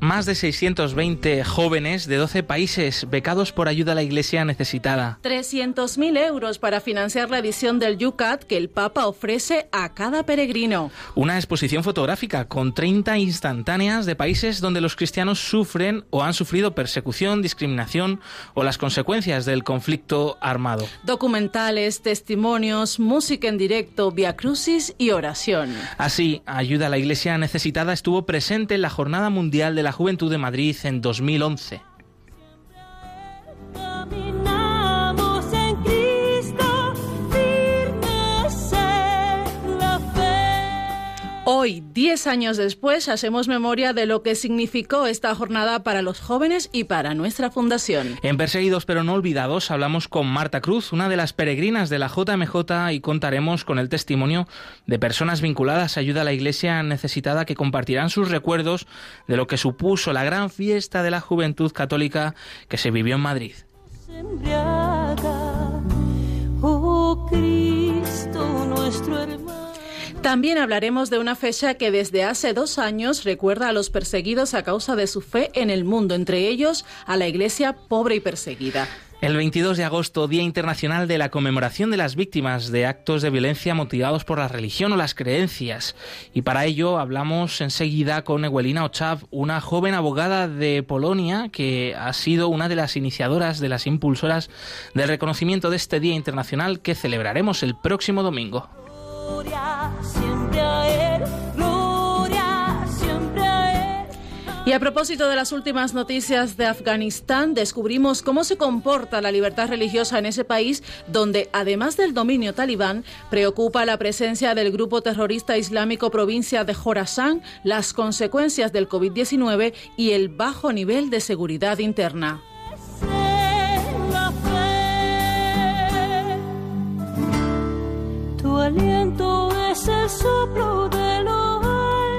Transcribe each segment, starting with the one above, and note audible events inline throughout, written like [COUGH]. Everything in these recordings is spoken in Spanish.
Más de 620 jóvenes de 12 países becados por ayuda a la Iglesia necesitada. 300.000 euros para financiar la edición del Yucat que el Papa ofrece a cada peregrino. Una exposición fotográfica con 30 instantáneas de países donde los cristianos sufren o han sufrido persecución, discriminación o las consecuencias del conflicto armado. Documentales, testimonios, música en directo, via crucis y oración. Así, ayuda a la Iglesia necesitada estuvo presente en la Jornada Mundial de la Juventud de Madrid en 2011. Hoy, 10 años después, hacemos memoria de lo que significó esta jornada para los jóvenes y para nuestra fundación. En Perseguidos pero no olvidados hablamos con Marta Cruz, una de las peregrinas de la JMJ, y contaremos con el testimonio de personas vinculadas a ayuda a la Iglesia necesitada que compartirán sus recuerdos de lo que supuso la gran fiesta de la juventud católica que se vivió en Madrid. También hablaremos de una fecha que desde hace dos años recuerda a los perseguidos a causa de su fe en el mundo, entre ellos a la Iglesia pobre y perseguida. El 22 de agosto, Día Internacional de la Conmemoración de las Víctimas de Actos de Violencia motivados por la religión o las creencias. Y para ello hablamos enseguida con Ewelina Ochav, una joven abogada de Polonia que ha sido una de las iniciadoras, de las impulsoras del reconocimiento de este Día Internacional que celebraremos el próximo domingo Y a propósito de las últimas noticias de Afganistán, descubrimos cómo se comporta la libertad religiosa en ese país, donde, además del dominio talibán, preocupa la presencia del grupo terrorista islámico provincia de Jorazán, las consecuencias del COVID-19 y el bajo nivel de seguridad interna. aliento es el soplo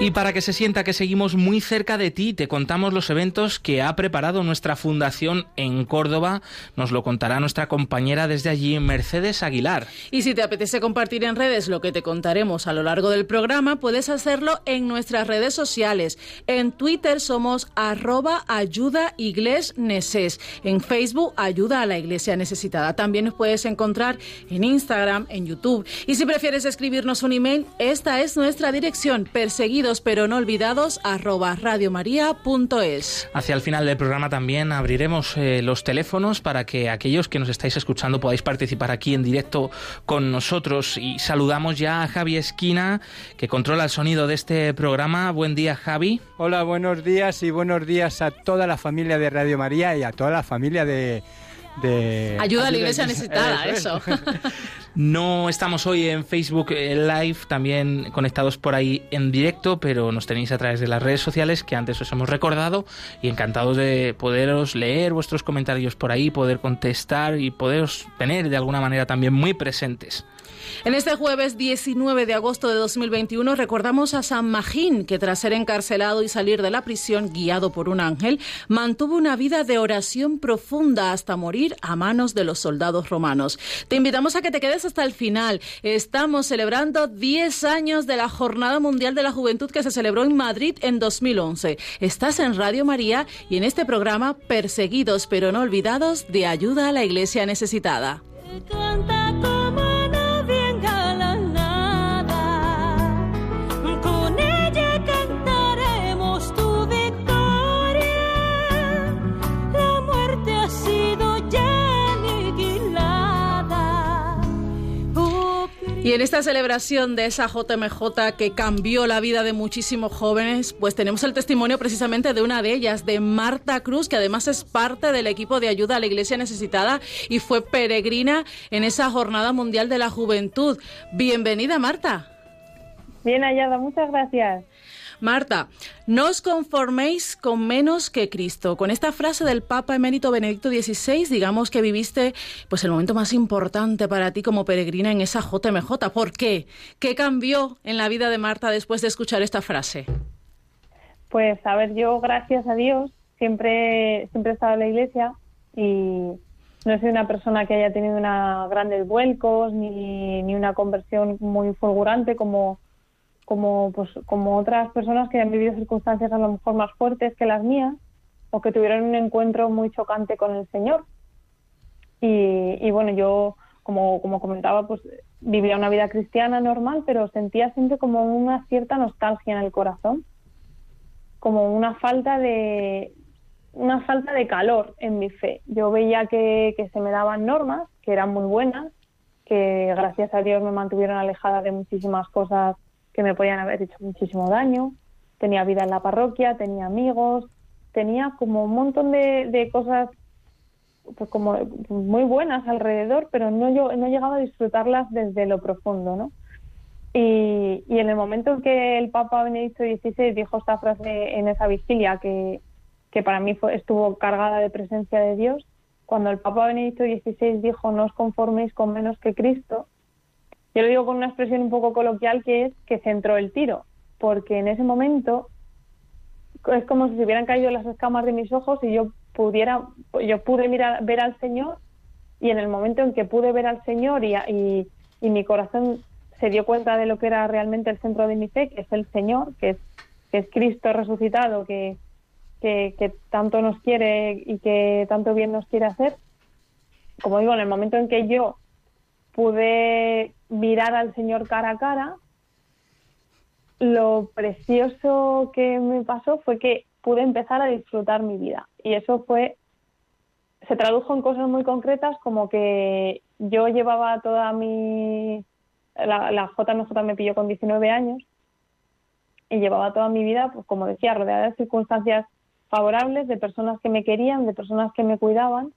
y para que se sienta que seguimos muy cerca de ti, te contamos los eventos que ha preparado nuestra fundación en Córdoba. Nos lo contará nuestra compañera desde allí, Mercedes Aguilar. Y si te apetece compartir en redes lo que te contaremos a lo largo del programa, puedes hacerlo en nuestras redes sociales. En Twitter somos arroba ayuda. En Facebook, ayuda a la iglesia necesitada. También nos puedes encontrar en Instagram, en YouTube. Y si prefieres escribirnos un email, esta es nuestra dirección, perseguido pero no olvidados arroba radiomaria.es. Hacia el final del programa también abriremos eh, los teléfonos para que aquellos que nos estáis escuchando podáis participar aquí en directo con nosotros y saludamos ya a Javi Esquina que controla el sonido de este programa. Buen día Javi. Hola, buenos días y buenos días a toda la familia de Radio María y a toda la familia de Ayuda a la iglesia necesitada, eso. [LAUGHS] No estamos hoy en Facebook Live, también conectados por ahí en directo, pero nos tenéis a través de las redes sociales que antes os hemos recordado y encantados de poderos leer vuestros comentarios por ahí, poder contestar y poderos tener de alguna manera también muy presentes. En este jueves 19 de agosto de 2021 recordamos a San Magín, que tras ser encarcelado y salir de la prisión guiado por un ángel, mantuvo una vida de oración profunda hasta morir a manos de los soldados romanos. Te invitamos a que te quedes hasta el final. Estamos celebrando 10 años de la Jornada Mundial de la Juventud que se celebró en Madrid en 2011. Estás en Radio María y en este programa Perseguidos pero no olvidados de ayuda a la iglesia necesitada. Y en esta celebración de esa JMJ que cambió la vida de muchísimos jóvenes, pues tenemos el testimonio precisamente de una de ellas, de Marta Cruz, que además es parte del equipo de ayuda a la Iglesia Necesitada y fue peregrina en esa Jornada Mundial de la Juventud. Bienvenida, Marta. Bien hallada, muchas gracias. Marta, no os conforméis con menos que Cristo. Con esta frase del Papa emérito Benedicto XVI, digamos que viviste pues el momento más importante para ti como peregrina en esa JMJ. ¿Por qué? ¿Qué cambió en la vida de Marta después de escuchar esta frase? Pues a ver, yo gracias a Dios siempre siempre he estado en la iglesia y no soy una persona que haya tenido una grandes vuelcos ni, ni una conversión muy fulgurante como como pues como otras personas que han vivido circunstancias a lo mejor más fuertes que las mías o que tuvieron un encuentro muy chocante con el Señor y, y bueno yo como como comentaba pues vivía una vida cristiana normal pero sentía siempre como una cierta nostalgia en el corazón como una falta de una falta de calor en mi fe. Yo veía que, que se me daban normas, que eran muy buenas, que gracias a Dios me mantuvieron alejada de muchísimas cosas que me podían haber hecho muchísimo daño. Tenía vida en la parroquia, tenía amigos, tenía como un montón de, de cosas pues como muy buenas alrededor, pero no yo no llegaba a disfrutarlas desde lo profundo, ¿no? Y, y en el momento en que el Papa Benedicto XVI dijo esta frase en esa vigilia que, que para mí fue, estuvo cargada de presencia de Dios, cuando el Papa Benedicto XVI dijo no os conforméis con menos que Cristo, yo lo digo con una expresión un poco coloquial que es que centró el tiro, porque en ese momento es como si se hubieran caído las escamas de mis ojos y yo pudiera, yo pude mirar, ver al Señor y en el momento en que pude ver al Señor y, y, y mi corazón se dio cuenta de lo que era realmente el centro de mi fe, que es el Señor, que es, que es Cristo resucitado, que, que, tanto nos quiere y que tanto bien nos quiere hacer. Como digo, en el momento en que yo pude mirar al Señor cara a cara, lo precioso que me pasó fue que pude empezar a disfrutar mi vida. Y eso fue, se tradujo en cosas muy concretas como que yo llevaba toda mi, la, la JMJ me pilló con 19 años y llevaba toda mi vida, pues como decía, rodeada de circunstancias favorables, de personas que me querían, de personas que me cuidaban,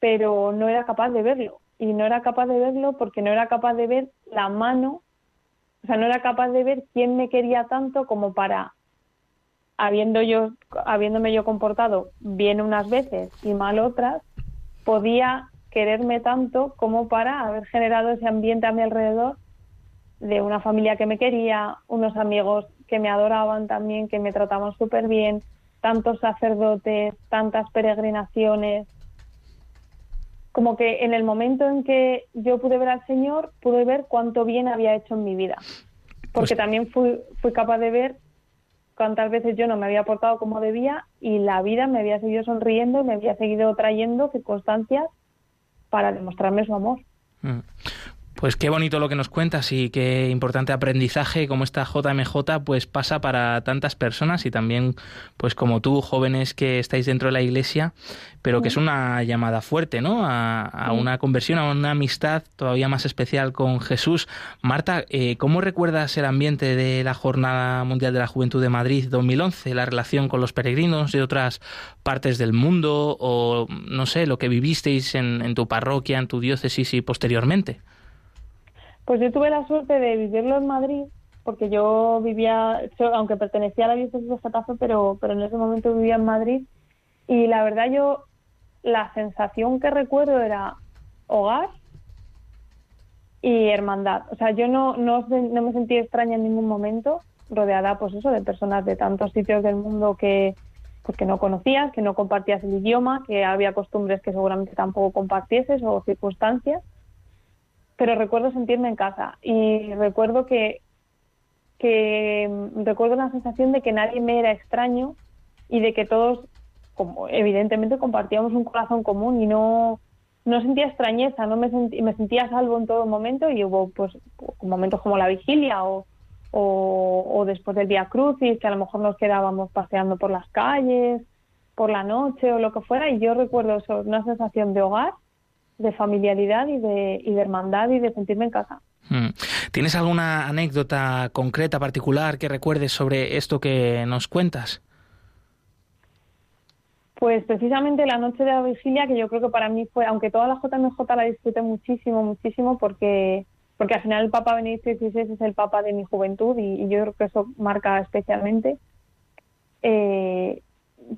pero no era capaz de verlo. Y no era capaz de verlo porque no era capaz de ver la mano, o sea, no era capaz de ver quién me quería tanto como para, habiendo yo, habiéndome yo comportado bien unas veces y mal otras, podía quererme tanto como para haber generado ese ambiente a mi alrededor de una familia que me quería, unos amigos que me adoraban también, que me trataban súper bien, tantos sacerdotes, tantas peregrinaciones. Como que en el momento en que yo pude ver al Señor, pude ver cuánto bien había hecho en mi vida. Porque pues también fui, fui capaz de ver cuántas veces yo no me había portado como debía y la vida me había seguido sonriendo y me había seguido trayendo circunstancias para demostrarme su amor. Pues qué bonito lo que nos cuentas y qué importante aprendizaje como esta JMJ pues pasa para tantas personas y también pues como tú jóvenes que estáis dentro de la iglesia pero que es una llamada fuerte ¿no? a, una conversión, a una amistad todavía más especial con Jesús. Marta, eh, ¿cómo recuerdas el ambiente de la Jornada Mundial de la Juventud de Madrid 2011, la relación con los peregrinos de otras partes del mundo o no sé, lo que vivisteis en, en tu parroquia, en tu diócesis y posteriormente? Pues yo tuve la suerte de vivirlo en Madrid, porque yo vivía, aunque pertenecía a la diócesis de Getafe, pero, pero en ese momento vivía en Madrid. Y la verdad yo, la sensación que recuerdo era hogar y hermandad. O sea, yo no, no, me sentí extraña en ningún momento, rodeada pues eso, de personas de tantos sitios del mundo que, pues que no conocías, que no compartías el idioma, que había costumbres que seguramente tampoco compartieses o circunstancias pero recuerdo sentirme en casa y recuerdo que, que recuerdo la sensación de que nadie me era extraño y de que todos, como evidentemente, compartíamos un corazón común y no, no sentía extrañeza, no me, sentí, me sentía salvo en todo momento y hubo pues momentos como la vigilia o, o, después del día crucis, que a lo mejor nos quedábamos paseando por las calles, por la noche o lo que fuera, y yo recuerdo eso, una sensación de hogar de familiaridad y de, y de hermandad y de sentirme en casa. Hmm. ¿Tienes alguna anécdota concreta, particular, que recuerdes sobre esto que nos cuentas? Pues precisamente la noche de la vigilia, que yo creo que para mí fue, aunque toda la JMJ la disfruté muchísimo, muchísimo, porque porque al final el Papa Benedicto XVI es el Papa de mi juventud y, yo creo que eso marca especialmente. Eh,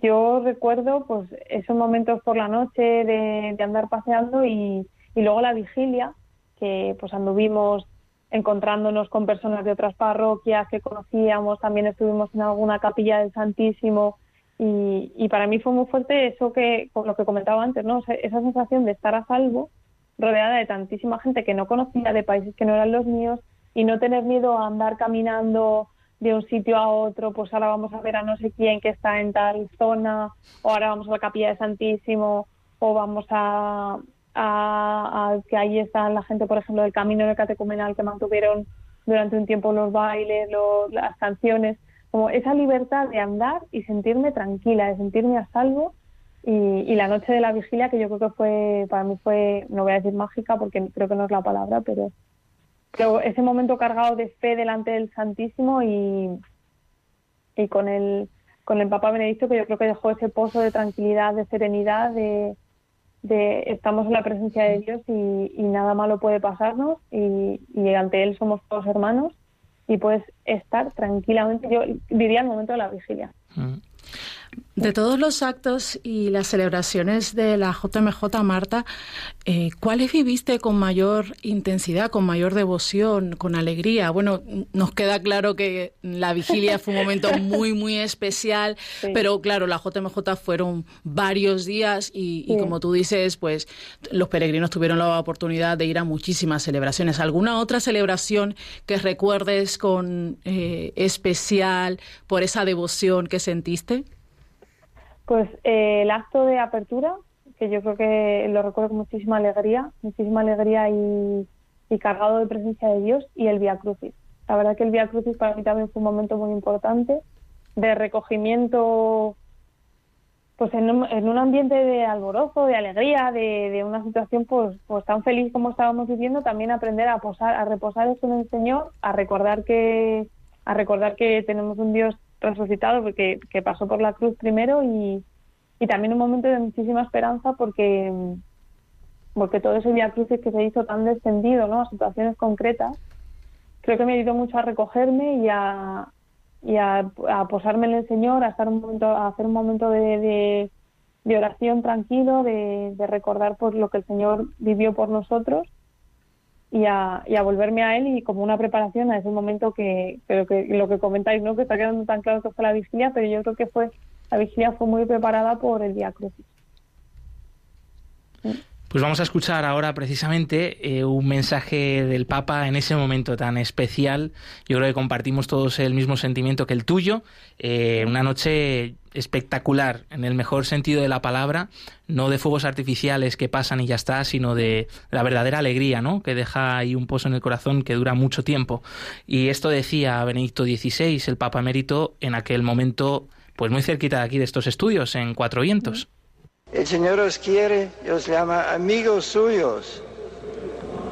yo recuerdo pues esos momentos por la noche de, andar paseando y, luego la vigilia, que pues anduvimos encontrándonos con personas de otras parroquias que conocíamos, también estuvimos en alguna capilla del Santísimo y, y para mí fue muy fuerte eso que, lo que comentaba antes, ¿no? esa sensación de estar a salvo rodeada de tantísima gente que no conocía, de países que no eran los míos, y no tener miedo a andar caminando de un sitio a otro, pues ahora vamos a ver a no sé quién que está en tal zona, o ahora vamos a la capilla de Santísimo, o vamos a, a, que ahí está la gente, por ejemplo, del camino de catecumenal que mantuvieron durante un tiempo los bailes, las canciones, como esa libertad de andar y sentirme tranquila, de sentirme a salvo y, la noche de la vigilia, que yo creo que fue, para mí fue, no voy a decir mágica porque creo que no es la palabra, pero, pero ese momento cargado de fe delante del Santísimo y, y con el, con el Papa Benedicto, que yo creo que dejó ese pozo de tranquilidad, de serenidad, de, de estamos en la presencia de Dios y, nada malo puede pasarnos y, y, ante Él somos todos hermanos y puedes estar tranquilamente, yo diría el momento de la vigilia. Mm. De todos los actos y las celebraciones de la JMJ, Marta, eh, ¿cuáles viviste con mayor intensidad, con mayor devoción, con alegría? Bueno, nos queda claro que la vigilia fue un momento muy, muy especial, [LAUGHS] pero claro, la JMJ fueron varios días y, como tú dices, pues los peregrinos tuvieron la oportunidad de ir a muchísimas celebraciones. ¿Alguna otra celebración que recuerdes con eh, especial por esa devoción que sentiste? Pues eh, el acto de apertura, que yo creo que lo recuerdo con muchísima alegría, muchísima alegría y, cargado de presencia de Dios, y el Via Crucis. La verdad que el Via Crucis para mí también fue un momento muy importante de recogimiento, pues en un, ambiente de alborozo, de alegría, de, una situación pues, pues tan feliz como estábamos viviendo, también aprender a posar, a reposar eso en el Señor, a recordar que a recordar que tenemos un Dios resucitado porque que pasó por la cruz primero y, también un momento de muchísima esperanza porque porque todo ese día crucis que se hizo tan descendido ¿no? a situaciones concretas creo que me ayudó mucho a recogerme y a, y a, posarme en el Señor a estar un momento a hacer un momento de, de, oración tranquilo de, recordar por lo que el Señor vivió por nosotros y a, y a volverme a él y como una preparación a ese momento que, creo que lo que comentáis, ¿no? que está quedando tan claro que fue la vigilia, pero yo creo que fue la vigilia fue muy preparada por el Día Crucis. Pues vamos a escuchar ahora precisamente eh, un mensaje del Papa en ese momento tan especial. Yo creo que compartimos todos el mismo sentimiento que el tuyo. Eh, una noche espectacular en el mejor sentido de la palabra, no de fuegos artificiales que pasan y ya está, sino de la verdadera alegría, ¿no? Que deja ahí un pozo en el corazón que dura mucho tiempo. Y esto decía Benedicto XVI, el Papa Emérito, en aquel momento, pues muy cerquita de aquí de estos estudios, en Cuatro Vientos. El Señor os quiere y os llama amigos suyos.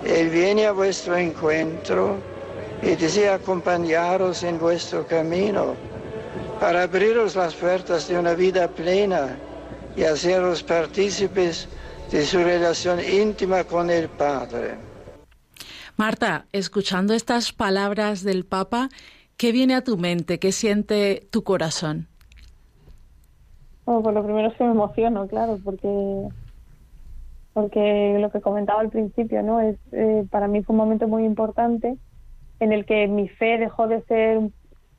Él viene a vuestro encuentro y desea acompañaros en vuestro camino para abriros las puertas de una vida plena y haceros partícipes de su relación íntima con el Padre. Marta, escuchando estas palabras del Papa, ¿qué viene a tu mente? ¿Qué siente tu corazón? Oh, pues lo primero es que me emociono, claro, porque porque lo que comentaba al principio, ¿no? Es eh, para mí fue un momento muy importante en el que mi fe dejó de ser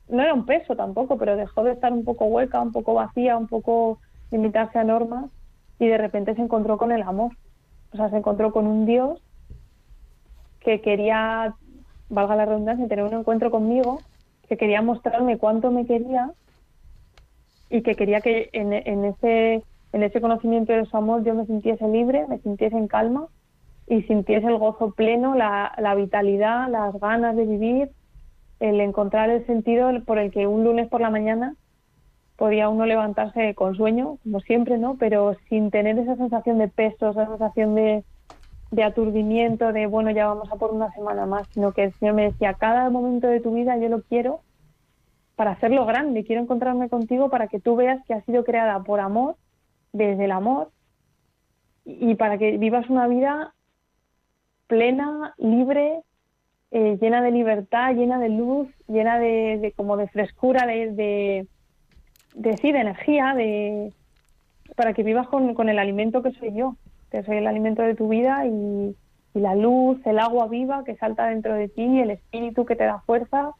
no era un peso tampoco, pero dejó de estar un poco hueca, un poco vacía, un poco limitarse a normas y de repente se encontró con el amor. O sea, se encontró con un Dios que quería, valga la redundancia, tener un encuentro conmigo, que quería mostrarme cuánto me quería y que quería que en, ese en ese conocimiento de su amor yo me sintiese libre, me sintiese en calma y sintiese el gozo pleno, la, la vitalidad, las ganas de vivir el encontrar el sentido por el que un lunes por la mañana podía uno levantarse con sueño, como siempre, ¿no? Pero sin tener esa sensación de peso, esa sensación de, de aturdimiento, de bueno, ya vamos a por una semana más, sino que el Señor me decía, cada momento de tu vida yo lo quiero para hacerlo grande, quiero encontrarme contigo para que tú veas que has sido creada por amor, desde el amor, y para que vivas una vida plena, libre, eh, llena de libertad, llena de luz, llena de, como de frescura, de, de, de, sí, de energía, de para que vivas con, con el alimento que soy yo, que soy el alimento de tu vida y, y la luz, el agua viva que salta dentro de ti, el espíritu que te da fuerza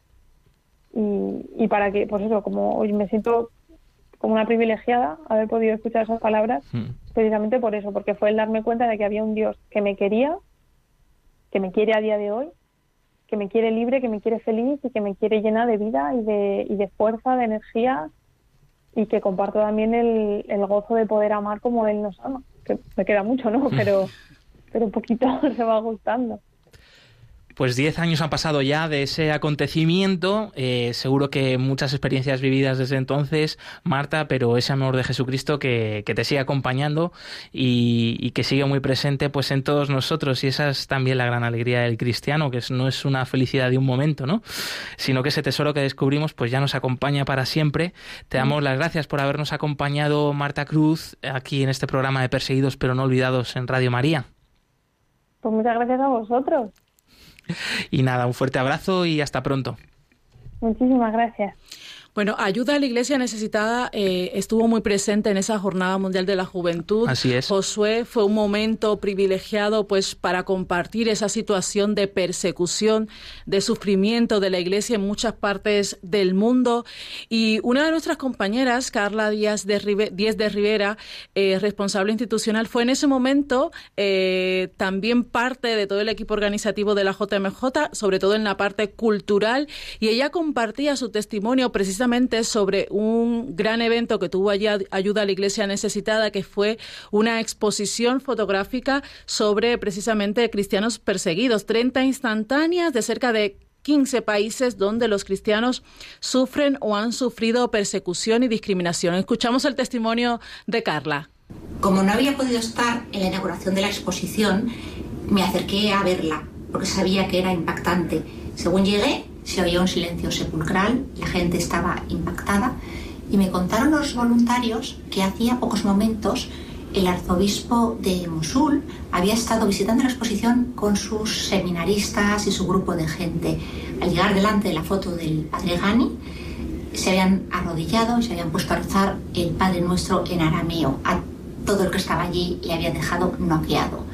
y, y para que, pues eso, como hoy me siento como una privilegiada haber podido escuchar esas palabras, hmm. precisamente por eso, porque fue el darme cuenta de que había un Dios que me quería, que me quiere a día de hoy, que me quiere libre, que me quiere feliz y que me quiere llena de vida y de, y de fuerza, de energía y que comparto también el, el gozo de poder amar como Él nos ama, que me queda mucho, ¿no? [LAUGHS] Pero pero un poquito [LAUGHS] se va gustando. Pues 10 años han pasado ya de ese acontecimiento, eh, seguro que muchas experiencias vividas desde entonces, Marta, pero ese amor de Jesucristo que, te sigue acompañando y, que sigue muy presente pues en todos nosotros y esa es también la gran alegría del cristiano, que no es una felicidad de un momento, ¿no? sino que ese tesoro que descubrimos pues ya nos acompaña para siempre. Te damos las gracias por habernos acompañado, Marta Cruz, aquí en este programa de Perseguidos pero no olvidados en Radio María. Pues muchas gracias a vosotros. Y nada, un fuerte abrazo y hasta pronto. Muchísimas gracias. Bueno, ayuda a la iglesia necesitada eh, estuvo muy presente en esa Jornada Mundial de la Juventud. Así es. Josué fue un momento privilegiado pues para compartir esa situación de persecución, de sufrimiento de la iglesia en muchas partes del mundo. Y una de nuestras compañeras, Carla Díaz de, Díaz de Rivera, eh, responsable institucional, fue en ese momento eh, también parte de todo el equipo organizativo de la JMJ, sobre todo en la parte cultural, y ella compartía su testimonio precisamente sobre un gran evento que tuvo allá Ayuda a la Iglesia Necesitada, que fue una exposición fotográfica sobre precisamente cristianos perseguidos, 30 instantáneas de cerca de 15 países donde los cristianos sufren o han sufrido persecución y discriminación. Escuchamos el testimonio de Carla. Como no había podido estar en la inauguración de la exposición, me acerqué a verla porque sabía que era impactante. Según llegué, se oía un silencio sepulcral, la gente estaba impactada y me contaron los voluntarios que hacía pocos momentos el arzobispo de Mosul había estado visitando la exposición con sus seminaristas y su grupo de gente. Al llegar delante de la foto del padre Gani, se habían arrodillado y se habían puesto a rezar el Padre Nuestro en arameo. A todo el que estaba allí le había dejado noqueado.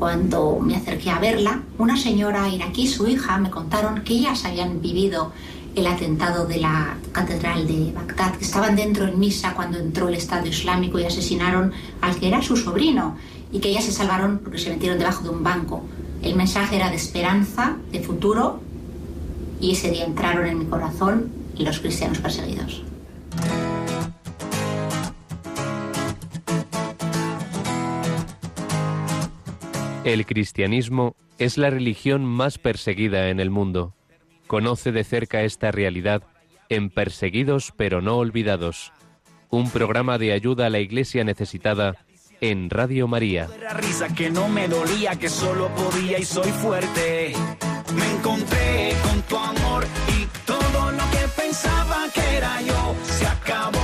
Cuando me acerqué a verla, una señora iraquí su hija me contaron que ellas habían vivido el atentado de la catedral de Bagdad, que estaban dentro en misa cuando entró el Estado Islámico y asesinaron al que era su sobrino, y que ellas se salvaron porque se metieron debajo de un banco. El mensaje era de esperanza, de futuro, y ese día entraron en mi corazón los cristianos perseguidos. El cristianismo es la religión más perseguida en el mundo. Conoce de cerca esta realidad en Perseguidos pero no olvidados, un programa de ayuda a la iglesia necesitada en Radio María. risa que no me dolía, que solo podía y soy fuerte. Me encontré con tu amor y todo lo que pensaba que era yo se acabó.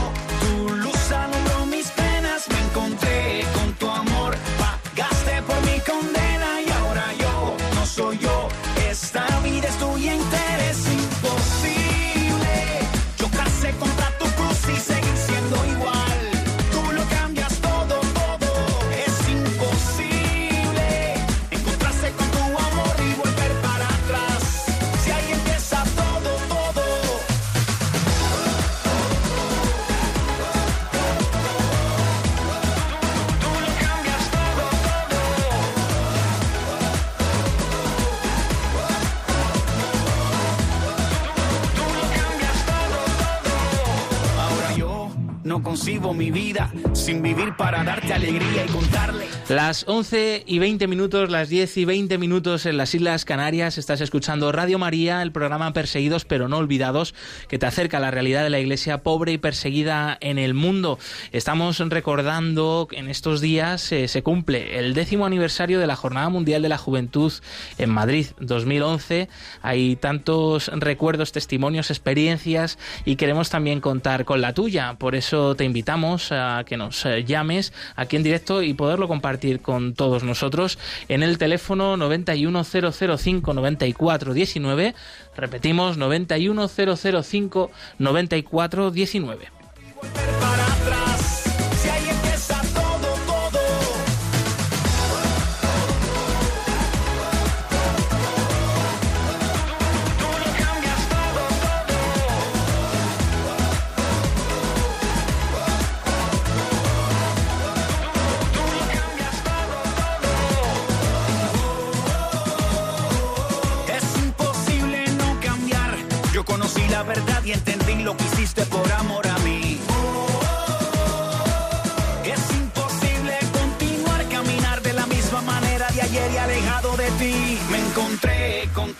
Concibo mi vida sin vivir para darte alegría y contarle. Las 11 y 20 minutos, las 10 y 20 minutos en las Islas Canarias, estás escuchando Radio María, el programa Perseguidos pero no olvidados, que te acerca a la realidad de la iglesia pobre y perseguida en el mundo. Estamos recordando que en estos días eh, se cumple el décimo aniversario de la Jornada Mundial de la Juventud en Madrid 2011. Hay tantos recuerdos, testimonios, experiencias y queremos también contar con la tuya. Por eso te invitamos a que nos eh, llames aquí en directo y poderlo compartir con todos nosotros en el teléfono 91005 9419. Repetimos, 91005 9419.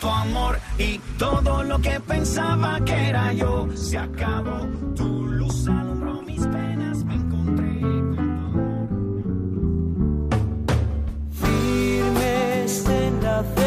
Tu amor y todo lo que pensaba que era yo se acabó. Tu luz alumbró mis penas, me encontré con tu amor. Firmes en la fe,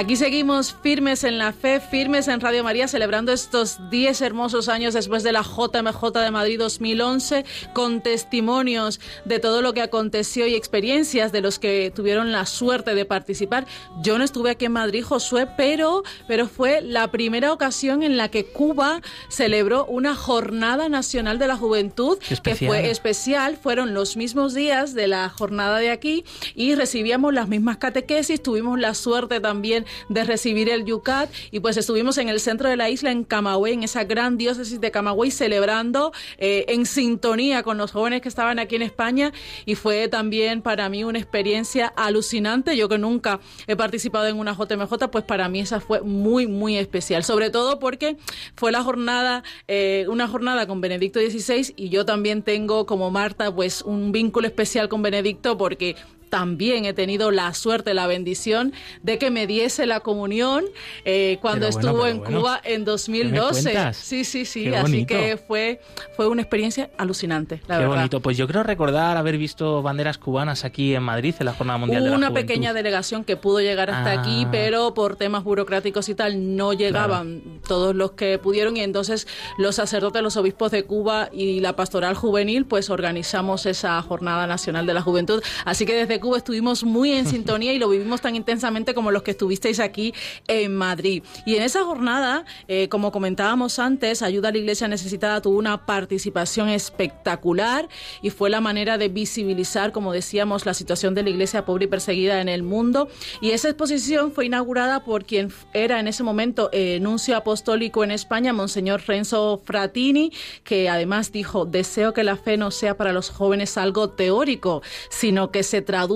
Aquí seguimos firmes en la fe, firmes en Radio María, celebrando estos 10 hermosos años después de la JMJ de Madrid 2011, con testimonios de todo lo que aconteció y experiencias de los que tuvieron la suerte de participar. Yo no estuve aquí en Madrid, Josué, pero, pero fue la primera ocasión en la que Cuba celebró una Jornada Nacional de la Juventud, que fue especial. Fueron los mismos días de la jornada de aquí y recibíamos las mismas catequesis. Tuvimos la suerte también de recibir el Yucat y pues estuvimos en el centro de la isla, en Camagüey, en esa gran diócesis de Camagüey, celebrando eh, en sintonía con los jóvenes que estaban aquí en España y fue también para mí una experiencia alucinante. Yo que nunca he participado en una JMJ, pues para mí esa fue muy, muy especial. Sobre todo porque fue la jornada, eh, una jornada con Benedicto XVI y yo también tengo como Marta pues un vínculo especial con Benedicto porque también he tenido la suerte, la bendición de que me diese la comunión eh, cuando Pero estuvo en bueno. Cuba en 2012. cuentas? Sí, sí, sí. Qué Así bonito. que fue, fue una experiencia alucinante, la Qué verdad. bonito. Pues yo creo recordar haber visto banderas cubanas aquí en Madrid en la Jornada Mundial de la Hubo una Juventud. pequeña delegación que pudo llegar hasta Ah. aquí, pero por temas burocráticos y tal no llegaban todos los que pudieron y entonces los sacerdotes, los obispos de Cuba y la pastoral juvenil pues organizamos esa Jornada Nacional de la Juventud. Así que desde Cuba estuvimos muy en [LAUGHS] sintonía y lo vivimos tan intensamente como los que estuvisteis aquí en Madrid. Y en esa jornada, eh, como comentábamos antes, Ayuda a la Iglesia Necesitada tuvo una participación espectacular y fue la manera de visibilizar, como decíamos, la situación de la iglesia pobre y perseguida en el mundo. Y esa exposición fue inaugurada por quien era en ese momento eh, nuncio apostólico en España, Monseñor Renzo Fratini, que además dijo, deseo que la fe no sea para los jóvenes algo teórico, sino que se traduzca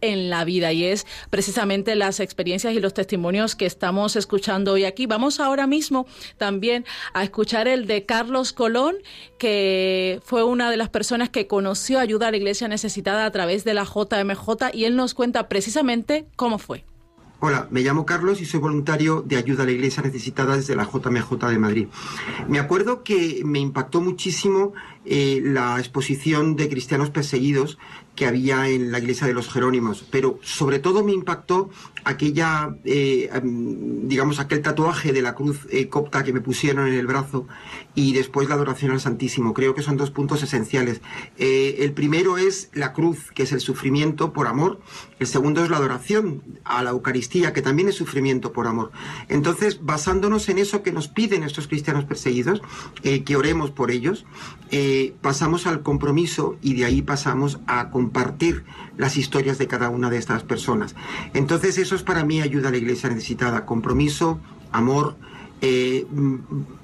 en la vida. Y es precisamente las experiencias y los testimonios que estamos escuchando hoy aquí. Vamos ahora mismo también a escuchar el de Carlos Colón, que fue una de las personas que conoció ayuda a la iglesia necesitada a través de la JMJ y él nos cuenta precisamente cómo fue. Hola, me llamo Carlos y soy voluntario de ayuda a la Iglesia Necesitada desde la JMJ de Madrid. Me acuerdo que me impactó muchísimo eh, la exposición de cristianos perseguidos que había en la iglesia de los Jerónimos, pero sobre todo me impactó aquella, eh, digamos, aquel tatuaje de la cruz eh, copta que me pusieron en el brazo y después la adoración al Santísimo. Creo que son dos puntos esenciales. Eh, el primero es la cruz, que es el sufrimiento por amor. El segundo es la adoración a la Eucaristía, que también es sufrimiento por amor. Entonces, basándonos en eso que nos piden estos cristianos perseguidos, eh, que oremos por ellos, pasamos al compromiso y de ahí pasamos a compartir las historias de cada una de estas personas. Entonces, eso es para mí ayuda a la iglesia necesitada. Compromiso, amor, eh,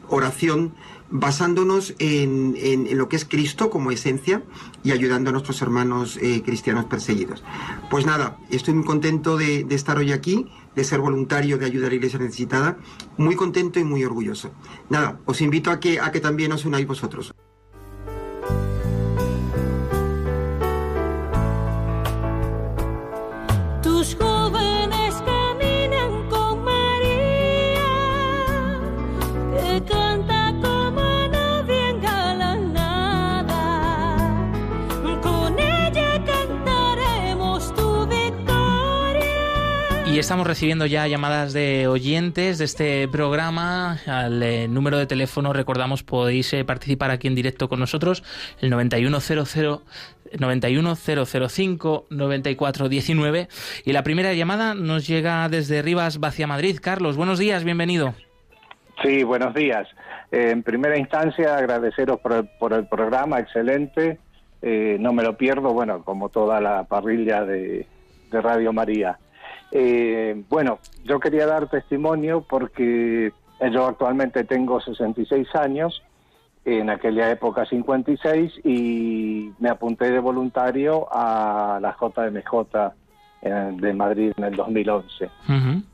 oración, basándonos en, en- en lo que es Cristo como esencia y ayudando a nuestros hermanos eh, cristianos perseguidos. Pues nada, estoy muy contento de, de estar hoy aquí, de ser voluntario de ayuda a la iglesia necesitada, muy contento y muy orgulloso. Nada, os invito a que, a que también os unáis vosotros. Estamos recibiendo ya llamadas de oyentes de este programa. Al eh, número de teléfono, recordamos, podéis eh, participar aquí en directo con nosotros, el 9100 91005 9419 y la primera llamada nos llega desde Rivas hacia Madrid. Carlos, buenos días, bienvenido. Sí, buenos días. Eh, en primera instancia, agradeceros por el, por el programa, excelente. No me lo pierdo, bueno, como toda la parrilla de Radio María. Eh, bueno, yo quería dar testimonio porque yo actualmente tengo 66 años, en aquella época 56, y me apunté de voluntario a la JMJ eh, de Madrid en el 2011.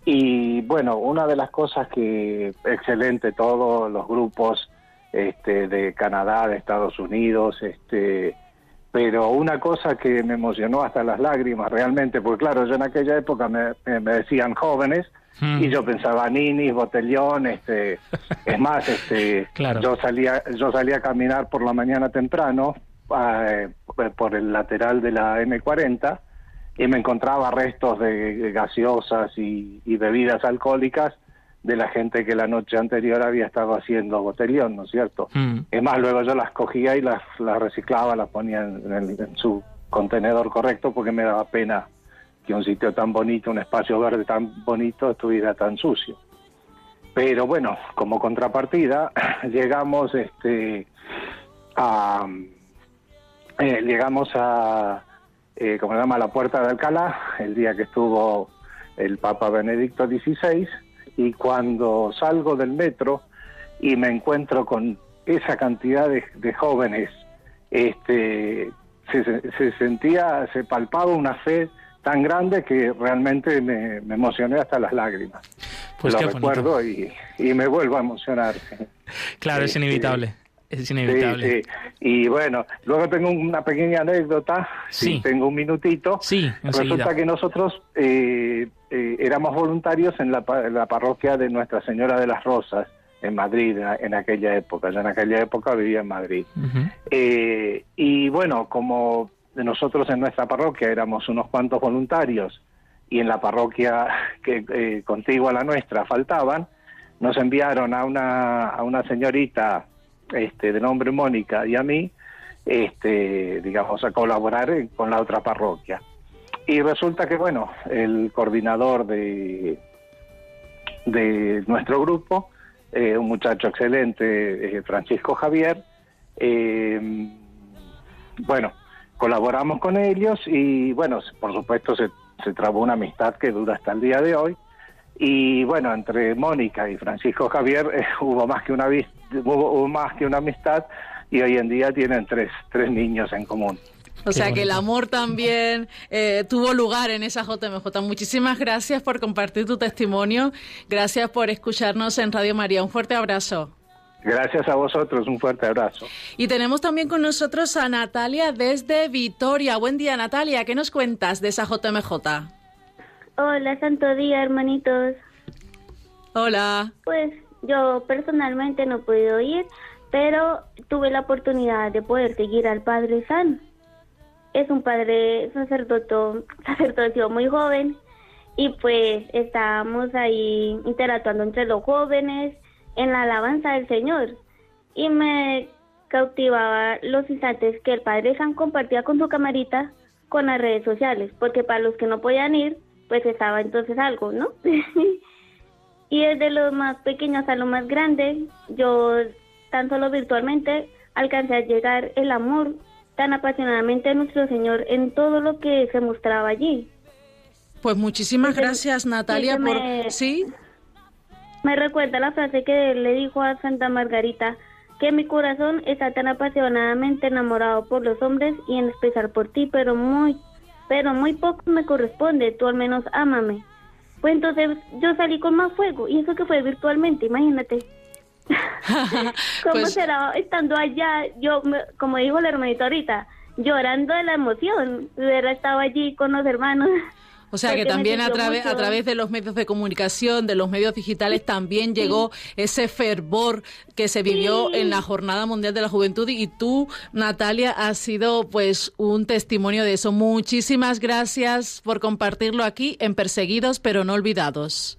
Y bueno, una de las cosas que excelente todos los grupos este, de Canadá, de Estados Unidos, este, pero una cosa que me emocionó hasta las lágrimas realmente, porque claro, yo en aquella época me, me decían jóvenes y yo pensaba ninis, botellón, este, [LAUGHS] es más, este, yo salía, yo salía a caminar por la mañana temprano eh, por el lateral de la M40 y me encontraba restos de gaseosas y, y bebidas alcohólicas de la gente que la noche anterior había estado haciendo botellón, ¿no es cierto? Es más, luego yo las cogía y las, las reciclaba, las ponía en, el- en su contenedor correcto porque me daba pena que un sitio tan bonito, un espacio verde tan bonito estuviera tan sucio. Pero bueno, como contrapartida, [LAUGHS] llegamos este a eh, llegamos a eh, como se llama la puerta de Alcalá el día que estuvo el Papa Benedicto XVI y cuando salgo del metro y me encuentro con esa cantidad de, de jóvenes este se, se sentía se palpaba una fe tan grande que realmente me, me emocioné hasta las lágrimas. Pues lo recuerdo y, y me vuelvo a emocionar. Claro, es Este, inevitable. Es inevitable. Sí, sí. Y bueno, luego tengo una pequeña anécdota, Sí. si tengo un minutito. Sí, enseguida. Resulta que nosotros eh, eh, éramos voluntarios en la, pa- en la parroquia de Nuestra Señora de las Rosas, en Madrid, en, en aquella época. Yo en aquella época vivía en Madrid. Eh, y bueno, como nosotros en nuestra parroquia éramos unos cuantos voluntarios y en la parroquia que eh, contigua a la nuestra faltaban, nos enviaron a una, a una señorita este, de nombre Mónica y a mí, este, digamos, a colaborar con la otra parroquia. Y resulta que, bueno, el coordinador de, de nuestro grupo, eh, un muchacho excelente, eh, Francisco Javier, eh, bueno, colaboramos con ellos y, bueno, por supuesto se, se trabó una amistad que dura hasta el día de hoy. Y bueno, entre Mónica y Francisco Javier eh, [LAUGHS] hubo más que una hubo, hubo más que una amistad y hoy en día tienen tres, tres niños en común. O sea que el amor también eh, tuvo lugar en esa JMJ. Muchísimas gracias por compartir tu testimonio. Gracias por escucharnos en Radio María. Un fuerte abrazo. Gracias a vosotros, un fuerte abrazo. Y tenemos también con nosotros a Natalia desde Vitoria. Buen día, Natalia. ¿Qué nos cuentas de esa JMJ? Hola, santo día, hermanitos. Hola. Pues yo personalmente no he podido ir, pero tuve la oportunidad de poder seguir al Padre San. Es un padre sacerdoto, [LAUGHS] sacerdocio muy joven y pues estábamos ahí interactuando entre los jóvenes en la alabanza del Señor y me cautivaba los instantes que el Padre San compartía con su camarita con las redes sociales, porque para los que no podían ir, pues estaba entonces algo, ¿no? [LAUGHS] y desde lo más pequeño hasta lo más grande, yo tan solo virtualmente alcancé a llegar el amor tan apasionadamente de nuestro Señor en todo lo que se mostraba allí. Pues muchísimas gracias, Natalia, por... me- Sí, Me recuerda la frase que le dijo a Santa Margarita, que mi corazón está tan apasionadamente enamorado por los hombres y en especial por ti, pero muy, pero muy poco me corresponde, tú al menos ámame. Pues entonces yo salí con más fuego y eso que fue virtualmente, imagínate. [LAUGHS] ¿Cómo Pues- será estando allá? Yo, como dijo el hermanito ahorita, llorando de la emoción, hubiera estado allí con los hermanos. O sea que también a, través a través de los medios de comunicación, de los medios digitales, también llegó ese fervor que se vivió Sí. en la Jornada Mundial de la Juventud y tú, Natalia, has sido pues un testimonio de eso. Muchísimas gracias por compartirlo aquí en Perseguidos pero no olvidados.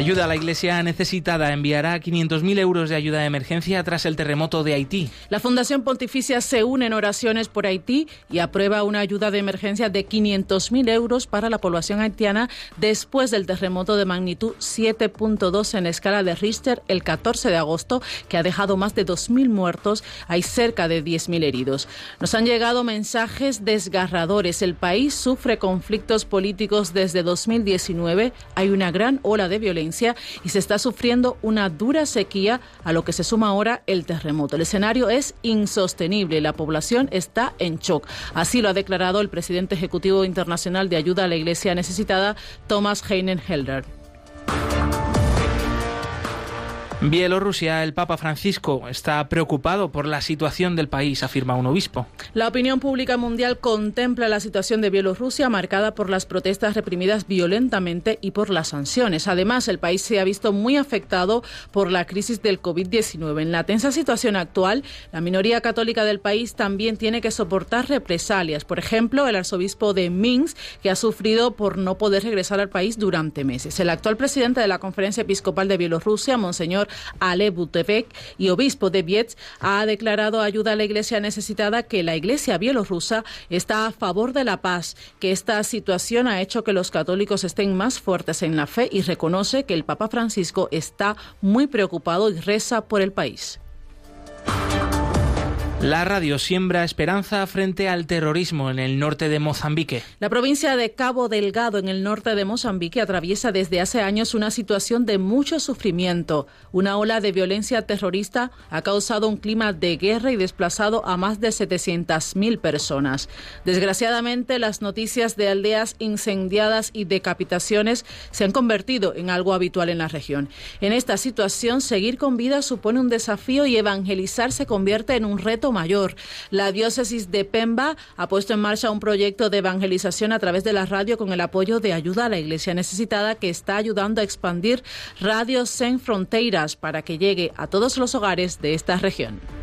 Ayuda a la Iglesia necesitada enviará 500.000 euros de ayuda de emergencia tras el terremoto de Haití. La Fundación Pontificia se une en oraciones por Haití y aprueba una ayuda de emergencia de 500.000 euros para la población haitiana después del terremoto de magnitud 7.2 en escala de Richter el 14 de agosto, que ha dejado más de 2.000 muertos. Hay cerca de 10.000 heridos. Nos han llegado mensajes desgarradores. El país sufre conflictos políticos desde 2019. Hay una gran ola de violencia y se está sufriendo una dura sequía a lo que se suma ahora el terremoto. El escenario es insostenible. La población está en shock. Así lo ha declarado el presidente ejecutivo internacional de ayuda a la iglesia necesitada, Thomas Heinen Helder. Bielorrusia, el Papa Francisco está preocupado por la situación del país, afirma un obispo. La opinión pública mundial contempla la situación de Bielorrusia marcada por las protestas reprimidas violentamente y por las sanciones. Además, el país se ha visto muy afectado por la crisis del COVID-19. En la tensa situación actual, la minoría católica del país también tiene que soportar represalias. Por ejemplo, el arzobispo de Minsk, que ha sufrido por no poder regresar al país durante meses. El actual presidente de la Conferencia Episcopal de Bielorrusia, Monseñor Ale Butevek, y obispo de Bietz, ha declarado ayuda a la iglesia necesitada que la iglesia bielorrusa está a favor de la paz, que esta situación ha hecho que los católicos estén más fuertes en la fe y reconoce que el Papa Francisco está muy preocupado y reza por el país. La radio siembra esperanza frente al terrorismo en el norte de Mozambique. La provincia de Cabo Delgado, en el norte de Mozambique, atraviesa desde hace años una situación de mucho sufrimiento. Una ola de violencia terrorista ha causado un clima de guerra y desplazado a más de 700.000 personas. Desgraciadamente, las noticias de aldeas incendiadas y decapitaciones se han convertido en algo habitual en la región. En esta situación, seguir con vida supone un desafío y evangelizar se convierte en un reto mayor. La diócesis de Pemba ha puesto en marcha un proyecto de evangelización a través de la radio con el apoyo de Ayuda a la Iglesia Necesitada que está ayudando a expandir Radio Sin Fronteras para que llegue a todos los hogares de esta región.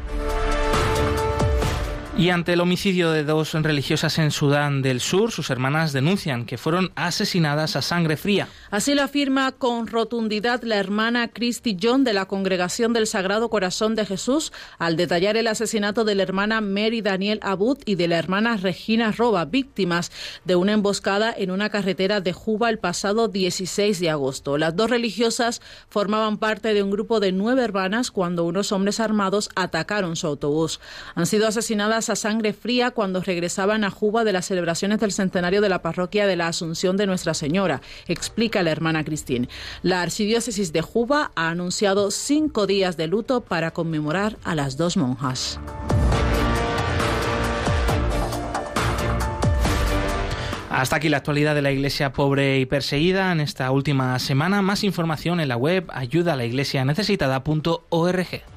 Y ante el homicidio de dos religiosas en Sudán del Sur, sus hermanas denuncian que fueron asesinadas a sangre fría. Así lo afirma con rotundidad la hermana Christy John de la Congregación del Sagrado Corazón de Jesús al detallar el asesinato de la hermana Mary Daniel Abud y de la hermana Regina Roba, víctimas de una emboscada en una carretera de Juba el pasado 16 de agosto. Las dos religiosas formaban parte de un grupo de nueve hermanas cuando unos hombres armados atacaron su autobús. Han sido asesinadas a sangre fría cuando regresaban a Juba de las celebraciones del centenario de la parroquia de la Asunción de Nuestra Señora, explica la hermana Cristín. La archidiócesis de Juba ha anunciado cinco días de luto para conmemorar a las dos monjas. Hasta aquí la actualidad de la Iglesia pobre y perseguida en esta última semana. Más información en la web ayudalaiglesianecesitada.org.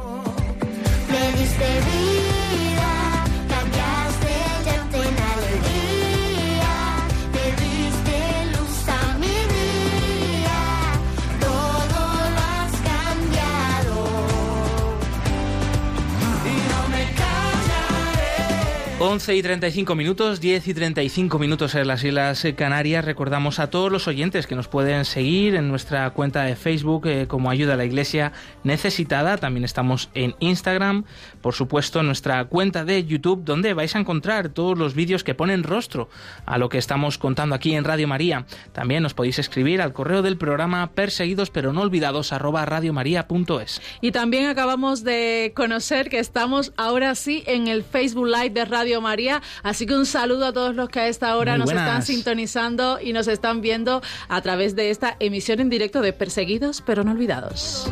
11 y 35 minutos, 10 y 35 minutos en las Islas Canarias. Recordamos a todos los oyentes que nos pueden seguir en nuestra cuenta de Facebook eh, como Ayuda a la Iglesia Necesitada. También estamos en Instagram, por supuesto nuestra cuenta de YouTube, donde vais a encontrar todos los vídeos que ponen rostro a lo que estamos contando aquí en Radio María. También nos podéis escribir al correo del programa perseguidos pero no olvidados arroba. Y también acabamos de conocer que estamos ahora sí en el Facebook Live de Radio María. Así que un saludo a todos los que a esta hora nos están sintonizando y nos están viendo a través de esta emisión en directo de Perseguidos pero no olvidados.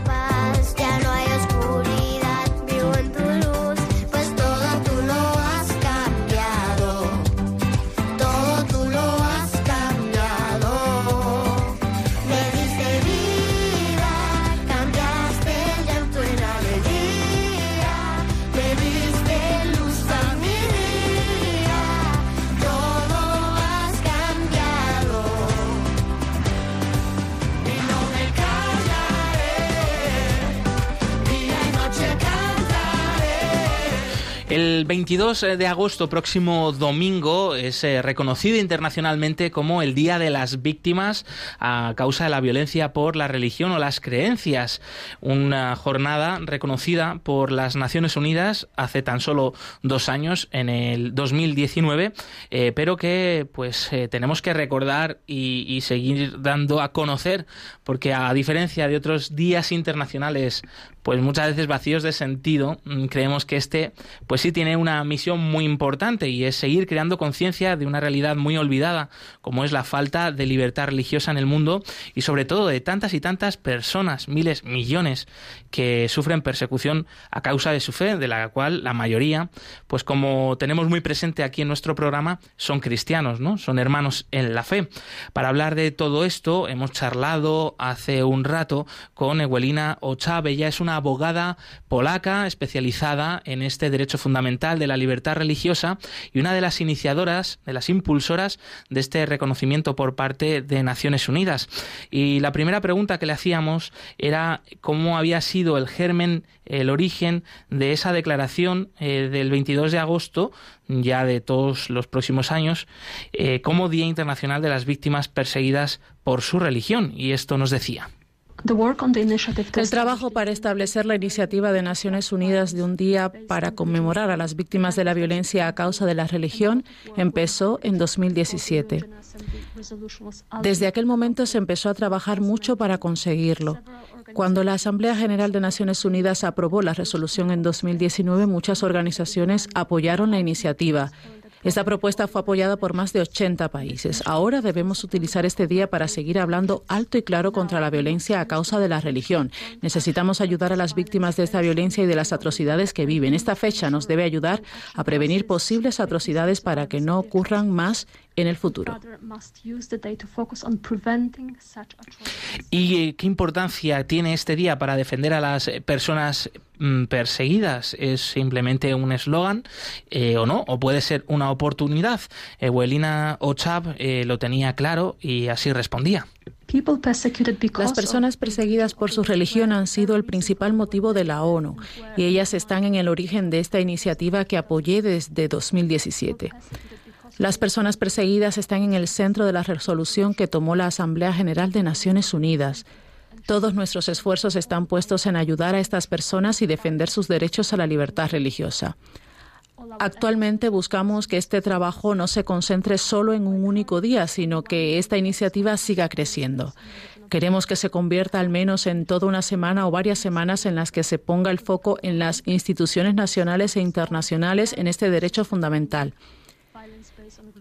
El 22 de agosto, próximo domingo, es eh, reconocido internacionalmente como el Día de las Víctimas a causa de la violencia por la religión o las creencias. Una jornada reconocida por las Naciones Unidas hace tan solo dos años, en el 2019, eh, pero que pues eh, tenemos que recordar y seguir dando a conocer, porque a diferencia de otros días internacionales pues muchas veces vacíos de sentido, mm, creemos que este, pues sí tiene una misión muy importante y es seguir creando conciencia de una realidad muy olvidada, como es la falta de libertad religiosa en el mundo y sobre todo de tantas y tantas personas, miles, millones, que sufren persecución a causa de su fe, de la cual la mayoría, pues como tenemos muy presente aquí en nuestro programa, son cristianos, ¿no? Son hermanos en la fe. Para hablar de todo esto, hemos charlado hace un rato con Eguelina Ochave, ella es una abogada polaca especializada en este derecho fundamental de la libertad religiosa y una de las iniciadoras, de las impulsoras de este reconocimiento por parte de Naciones Unidas. Y la primera pregunta que le hacíamos era cómo había sido el germen, el origen de esa declaración eh, del 22 de agosto ya de todos los próximos años eh, como Día Internacional de las Víctimas Perseguidas por su religión. Y esto nos decía. El trabajo para establecer la iniciativa de Naciones Unidas de un día para conmemorar a las víctimas de la violencia a causa de la religión empezó en 2017. Desde aquel momento se empezó a trabajar mucho para conseguirlo. Cuando la Asamblea General de Naciones Unidas aprobó la resolución en 2019, muchas organizaciones apoyaron la iniciativa esta propuesta fue apoyada por más de 80 países. Ahora debemos utilizar este día para seguir hablando alto y claro contra la violencia a causa de la religión. Necesitamos ayudar a las víctimas de esta violencia y de las atrocidades que viven. Esta fecha nos debe ayudar a prevenir posibles atrocidades para que no ocurran más en el futuro. ¿Y eh, qué importancia tiene este día para defender a las personas perseguidas? ¿Es simplemente un eslogan eh, o no? ¿O puede ser una oportunidad? Evelina Ochab eh, lo tenía claro y así respondía. Las personas perseguidas por su religión han sido el principal motivo de la ONU y ellas están en el origen de esta iniciativa que apoyé desde 2017. Las personas perseguidas están en el centro de la resolución que tomó la Asamblea General de Naciones Unidas. Todos nuestros esfuerzos están puestos en ayudar a estas personas y defender sus derechos a la libertad religiosa. Actualmente buscamos que este trabajo no se concentre solo en un único día, sino que esta iniciativa siga creciendo. Queremos que se convierta al menos en toda una semana o varias semanas en las que se ponga el foco en las instituciones nacionales e internacionales en este derecho fundamental.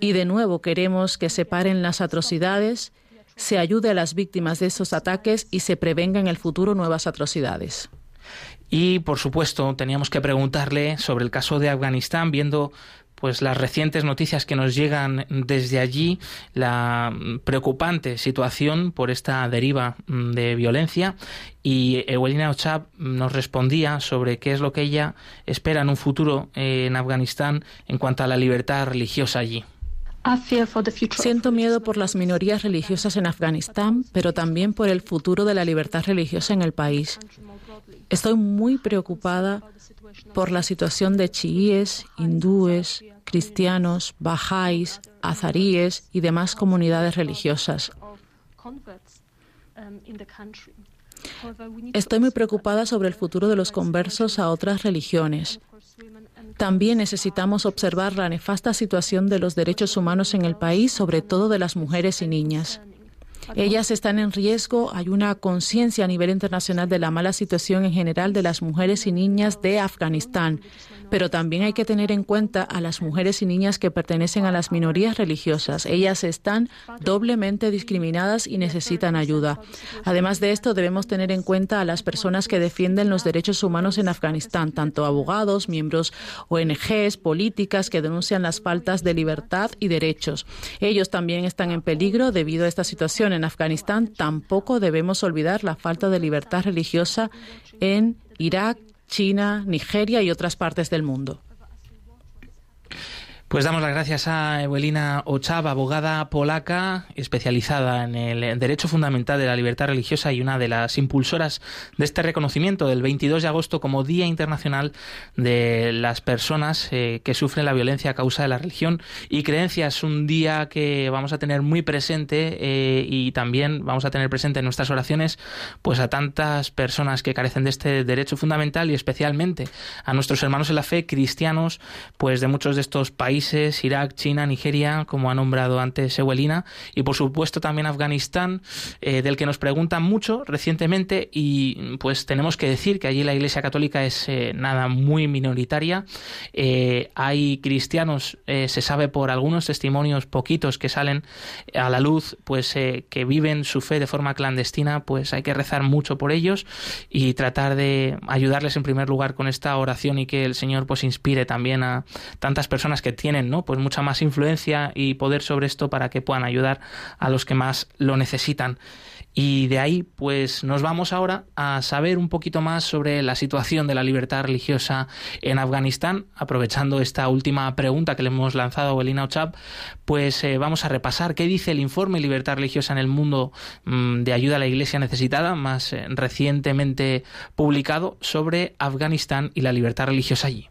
Y de nuevo queremos que se paren las atrocidades, se ayude a las víctimas de esos ataques y se prevenga en el futuro nuevas atrocidades. Y por supuesto teníamos que preguntarle sobre el caso de Afganistán, viendo pues las recientes noticias que nos llegan desde allí, la preocupante situación por esta deriva mm, de violencia y Ewelina Ochab nos respondía sobre qué es lo que ella espera en un futuro en Afganistán en cuanto a la libertad religiosa allí. Siento miedo por las minorías religiosas en Afganistán, pero también por el futuro de la libertad religiosa en el país. Estoy muy preocupada por la situación de chiíes, hindúes, cristianos, bajáis, azaríes y demás comunidades religiosas. Estoy muy preocupada sobre el futuro de los conversos a otras religiones. También necesitamos observar la nefasta situación de los derechos humanos en el país, sobre todo de las mujeres y niñas. Ellas están en riesgo. Hay una conciencia a nivel internacional de la mala situación en general de las mujeres y niñas de Afganistán. Pero también hay que tener en cuenta a las mujeres y niñas que pertenecen a las minorías religiosas. Ellas están doblemente discriminadas y necesitan ayuda. Además de esto, debemos tener en cuenta a las personas que defienden los derechos humanos en Afganistán, tanto abogados, miembros ONGs, políticas que denuncian las faltas de libertad y derechos. Ellos también están en peligro debido a esta situación en Afganistán, tampoco debemos olvidar la falta de libertad religiosa en Irak, China, Nigeria y otras partes del mundo. Pues damos las gracias a Evelina Ochav, abogada polaca especializada en el derecho fundamental de la libertad religiosa y una de las impulsoras de este reconocimiento del 22 de agosto como Día Internacional de las personas eh, que sufren la violencia a causa de la religión y creencias. Un día que vamos a tener muy presente eh, y también vamos a tener presente en nuestras oraciones pues a tantas personas que carecen de este derecho fundamental y especialmente a nuestros hermanos en la fe cristianos pues de muchos de estos países Irak, China, Nigeria, como ha nombrado antes Ewelina, y por supuesto también Afganistán, eh, del que nos preguntan mucho recientemente y pues tenemos que decir que allí la Iglesia Católica es eh, nada muy minoritaria. Eh, hay cristianos, se sabe por algunos testimonios poquitos que salen a la luz, pues que viven su fe de forma clandestina, pues hay que rezar mucho por ellos y tratar de ayudarles en primer lugar con esta oración y que el Señor pues inspire también a tantas personas que tienen tienen ¿no? pues mucha más influencia y poder sobre esto para que puedan ayudar a los que más lo necesitan. Y de ahí, pues nos vamos ahora a saber un poquito más sobre la situación de la libertad religiosa en Afganistán. Aprovechando esta última pregunta que le hemos lanzado a Belina Ochab, pues eh, vamos a repasar qué dice el informe Libertad religiosa en el mundo mm, de ayuda a la Iglesia necesitada, más eh, recientemente publicado sobre Afganistán y la libertad religiosa allí.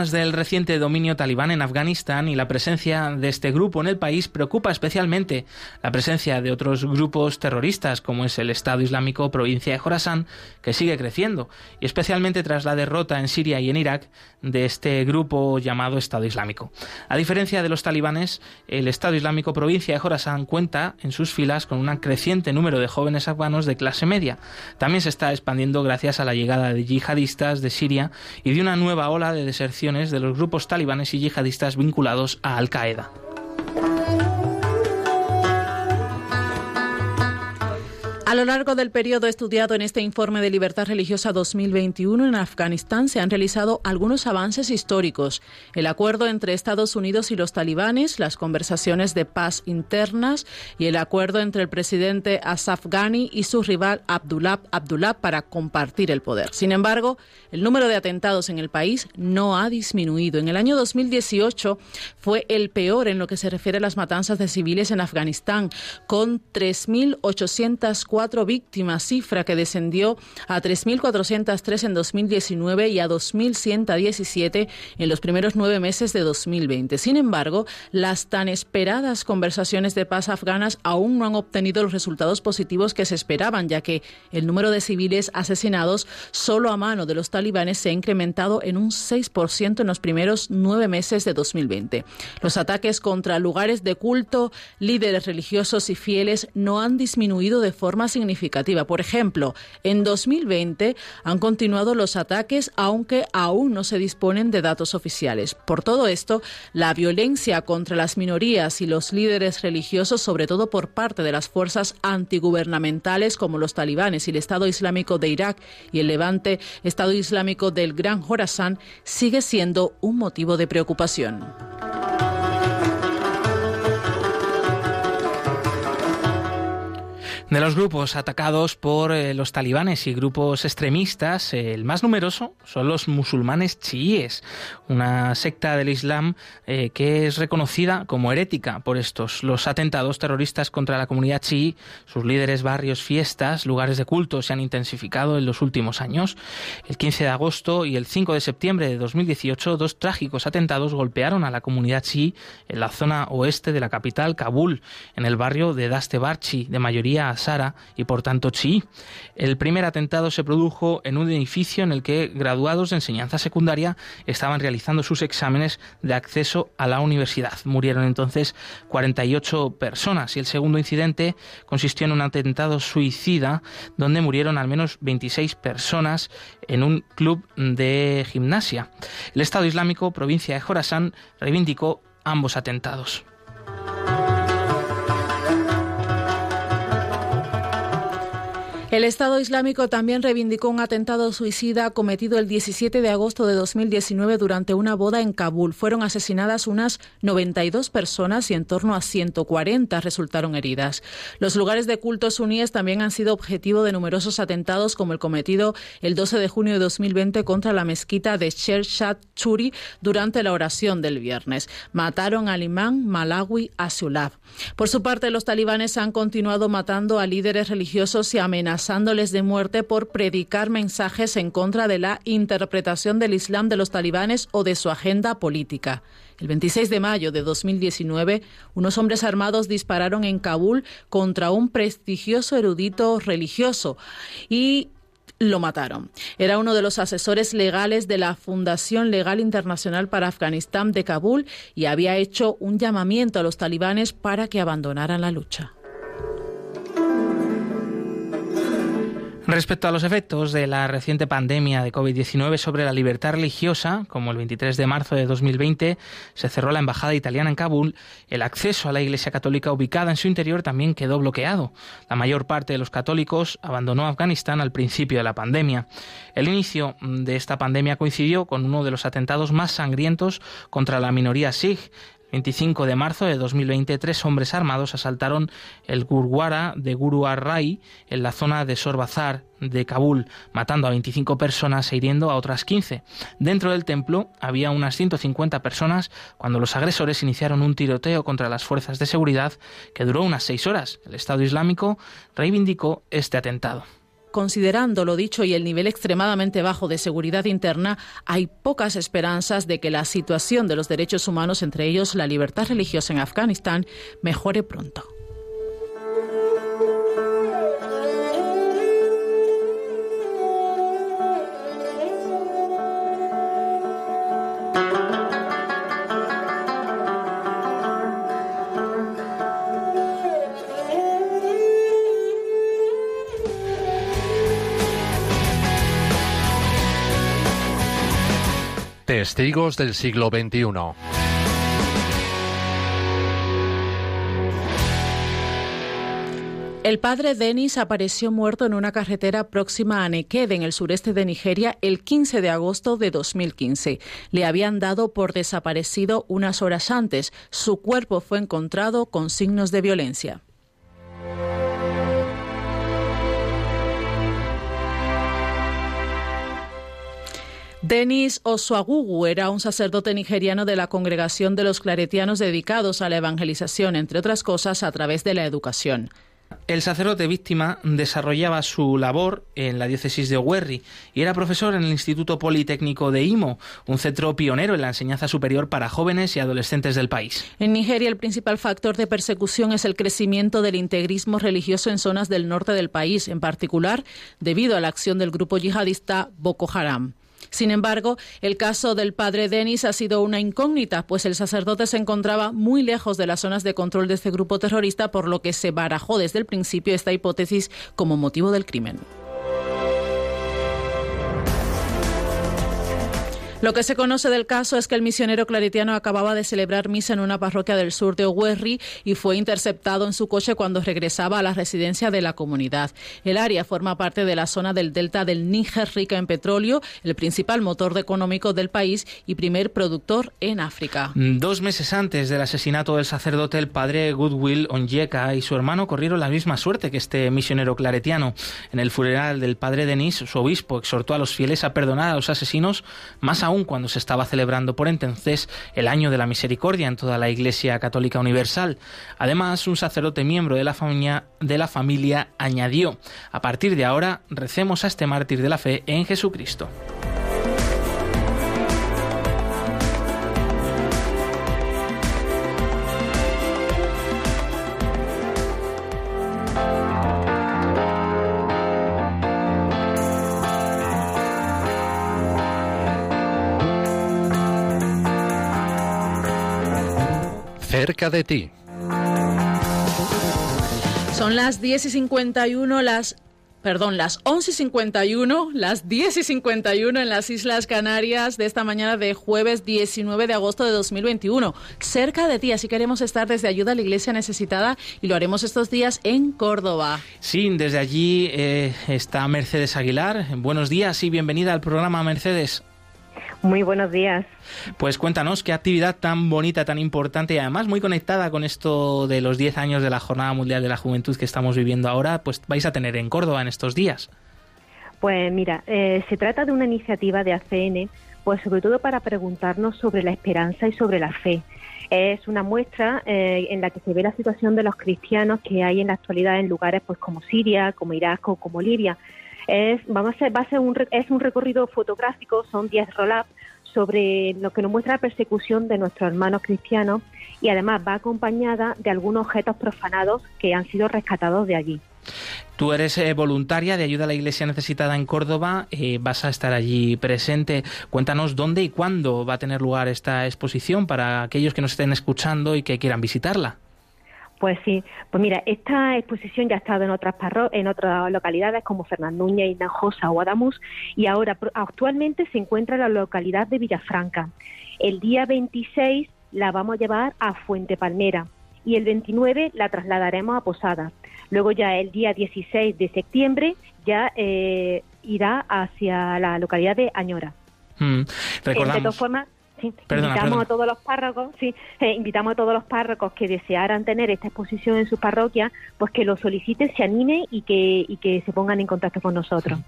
Además del reciente dominio talibán en Afganistán y la presencia de este grupo en el país, preocupa especialmente la presencia de otros grupos terroristas, como es el Estado Islámico Provincia de Jorasán, que sigue creciendo, y especialmente tras la derrota en Siria y en Irak de este grupo llamado Estado Islámico. A diferencia de los talibanes, el Estado Islámico Provincia de Jorasán cuenta en sus filas con un creciente número de jóvenes afganos de clase media. También se está expandiendo gracias a la llegada de yihadistas de Siria y de una nueva ola de deserción de los grupos talibanes y yihadistas vinculados a Al A lo largo del periodo estudiado en este informe de libertad religiosa 2021 en Afganistán se han realizado algunos avances históricos. El acuerdo entre Estados Unidos y los talibanes, las conversaciones de paz internas y el acuerdo entre el presidente Asaf Ghani y su rival Abdullah Abdullah para compartir el poder. Sin embargo, el número de atentados en el país no ha disminuido. En el año 2018 fue el peor en lo que se refiere a las matanzas de civiles en Afganistán, con 3.804 víctimas, cifra que descendió a 3.403 en 2019 y a 2.117 en los primeros nueve meses de 2020. Sin embargo, las tan esperadas conversaciones de paz afganas aún no han obtenido los resultados positivos que se esperaban, ya que el número de civiles asesinados solo a mano de los talibanes se ha incrementado en un 6% en los primeros nueve meses de 2020. Los ataques contra lugares de culto, líderes religiosos y fieles no han disminuido de forma significativa. Por ejemplo, en 2020 han continuado los ataques, aunque aún no se disponen de datos oficiales. Por todo esto, la violencia contra las minorías y los líderes religiosos, sobre todo por parte de las fuerzas antigubernamentales como los talibanes y el Estado Islámico de Irak y el levante Estado Islámico del Gran Jorazán, sigue siendo un motivo de preocupación. De los grupos atacados por eh, los talibanes y grupos extremistas, el más numeroso son los musulmanes chiíes, una secta del Islam eh, que es reconocida como herética por estos. Los atentados terroristas contra la comunidad chií, sus líderes, barrios, fiestas, lugares de culto se han intensificado en los últimos años. El 15 de agosto y el 5 de septiembre de 2018, dos trágicos atentados golpearon a la comunidad chií en la zona oeste de la capital, Kabul, en el barrio de Dastebarchi, de mayoría Sara y por tanto chií. El primer atentado se produjo en un edificio en el que graduados de enseñanza secundaria estaban realizando sus exámenes de acceso a la universidad. Murieron entonces 48 personas y el segundo incidente consistió en un atentado suicida donde murieron al menos 26 personas en un club de gimnasia. El Estado Islámico, provincia de Jorasán, reivindicó ambos atentados. El Estado Islámico también reivindicó un atentado suicida cometido el 17 de agosto de 2019 durante una boda en Kabul. Fueron asesinadas unas 92 personas y en torno a 140 resultaron heridas. Los lugares de culto suníes también han sido objetivo de numerosos atentados como el cometido el 12 de junio de 2020 contra la mezquita de Sher Shah Churi durante la oración del viernes. Mataron al imán Malawi Asulab. Por su parte, los talibanes han continuado matando a líderes religiosos y amenazando amenazándoles de muerte por predicar mensajes en contra de la interpretación del Islam de los talibanes o de su agenda política. El 26 de mayo de 2019, unos hombres armados dispararon en Kabul contra un prestigioso erudito religioso y lo mataron. Era uno de los asesores legales de la Fundación Legal Internacional para Afganistán de Kabul y había hecho un llamamiento a los talibanes para que abandonaran la lucha. Respecto a los efectos de la reciente pandemia de COVID-19 sobre la libertad religiosa, como el 23 de marzo de 2020 se cerró la embajada italiana en Kabul, el acceso a la Iglesia Católica ubicada en su interior también quedó bloqueado. La mayor parte de los católicos abandonó Afganistán al principio de la pandemia. El inicio de esta pandemia coincidió con uno de los atentados más sangrientos contra la minoría Sikh 25 de marzo de 2020, tres hombres armados asaltaron el Gurwara de Guru Rai en la zona de Sorbazar de Kabul, matando a 25 personas e hiriendo a otras 15. Dentro del templo había unas 150 personas cuando los agresores iniciaron un tiroteo contra las fuerzas de seguridad que duró unas seis horas. El Estado Islámico reivindicó este atentado. Considerando lo dicho y el nivel extremadamente bajo de seguridad interna, hay pocas esperanzas de que la situación de los derechos humanos, entre ellos la libertad religiosa en Afganistán, mejore pronto. Testigos del siglo XXI. El padre Denis apareció muerto en una carretera próxima a Nekede, en el sureste de Nigeria, el 15 de agosto de 2015. Le habían dado por desaparecido unas horas antes. Su cuerpo fue encontrado con signos de violencia. Denis Osuagugu era un sacerdote nigeriano de la congregación de los claretianos dedicados a la evangelización, entre otras cosas, a través de la educación. El sacerdote víctima desarrollaba su labor en la diócesis de Owerri y era profesor en el Instituto Politécnico de Imo, un centro pionero en la enseñanza superior para jóvenes y adolescentes del país. En Nigeria el principal factor de persecución es el crecimiento del integrismo religioso en zonas del norte del país, en particular debido a la acción del grupo yihadista Boko Haram. Sin embargo, el caso del padre Denis ha sido una incógnita, pues el sacerdote se encontraba muy lejos de las zonas de control de este grupo terrorista, por lo que se barajó desde el principio esta hipótesis como motivo del crimen. Lo que se conoce del caso es que el misionero claretiano acababa de celebrar misa en una parroquia del sur de Owerri y fue interceptado en su coche cuando regresaba a la residencia de la comunidad. El área forma parte de la zona del delta del Níger rica en petróleo, el principal motor económico del país y primer productor en África. Dos meses antes del asesinato del sacerdote, el padre Goodwill Onyeka y su hermano corrieron la misma suerte que este misionero claretiano. En el funeral del padre Denis, su obispo exhortó a los fieles a perdonar a los asesinos más aún cuando se estaba celebrando por entonces el año de la misericordia en toda la Iglesia Católica Universal. Además, un sacerdote miembro de la familia, de la familia añadió, a partir de ahora recemos a este mártir de la fe en Jesucristo. Cerca de ti. Son las 10 y 51, las perdón, las 11 y 51, las 10 y 51 en las Islas Canarias de esta mañana de jueves 19 de agosto de 2021. Cerca de ti, así queremos estar desde Ayuda a la Iglesia Necesitada y lo haremos estos días en Córdoba. Sí, desde allí eh, está Mercedes Aguilar. Buenos días y bienvenida al programa, Mercedes. Muy buenos días. Pues cuéntanos qué actividad tan bonita, tan importante y además muy conectada con esto de los 10 años de la Jornada Mundial de la Juventud que estamos viviendo ahora, pues vais a tener en Córdoba en estos días. Pues mira, eh, se trata de una iniciativa de ACN, pues sobre todo para preguntarnos sobre la esperanza y sobre la fe. Es una muestra eh, en la que se ve la situación de los cristianos que hay en la actualidad en lugares pues como Siria, como Irak o como Libia es, vamos a va a ser un, es un recorrido fotográfico, son 10 roll sobre lo que nos muestra la persecución de nuestros hermanos cristianos y además va acompañada de algunos objetos profanados que han sido rescatados de allí. Tú eres eh, voluntaria de ayuda a la Iglesia Necesitada en Córdoba, eh, vas a estar allí presente. Cuéntanos dónde y cuándo va a tener lugar esta exposición para aquellos que nos estén escuchando y que quieran visitarla. Pues sí, pues mira, esta exposición ya ha estado en otras en otras localidades como Fernanduña, Hinojosa o Adamus y ahora actualmente se encuentra en la localidad de Villafranca. El día 26 la vamos a llevar a Fuente Palmera y el 29 la trasladaremos a Posada. Luego ya el día 16 de septiembre ya eh, irá hacia la localidad de Añora. Mm, de formas, invitamos a todos los párrocos, sí, eh, invitamos a todos los párrocos que desearan tener esta exposición en su parroquia, pues que lo soliciten, se animen y que, y que se pongan en contacto con nosotros.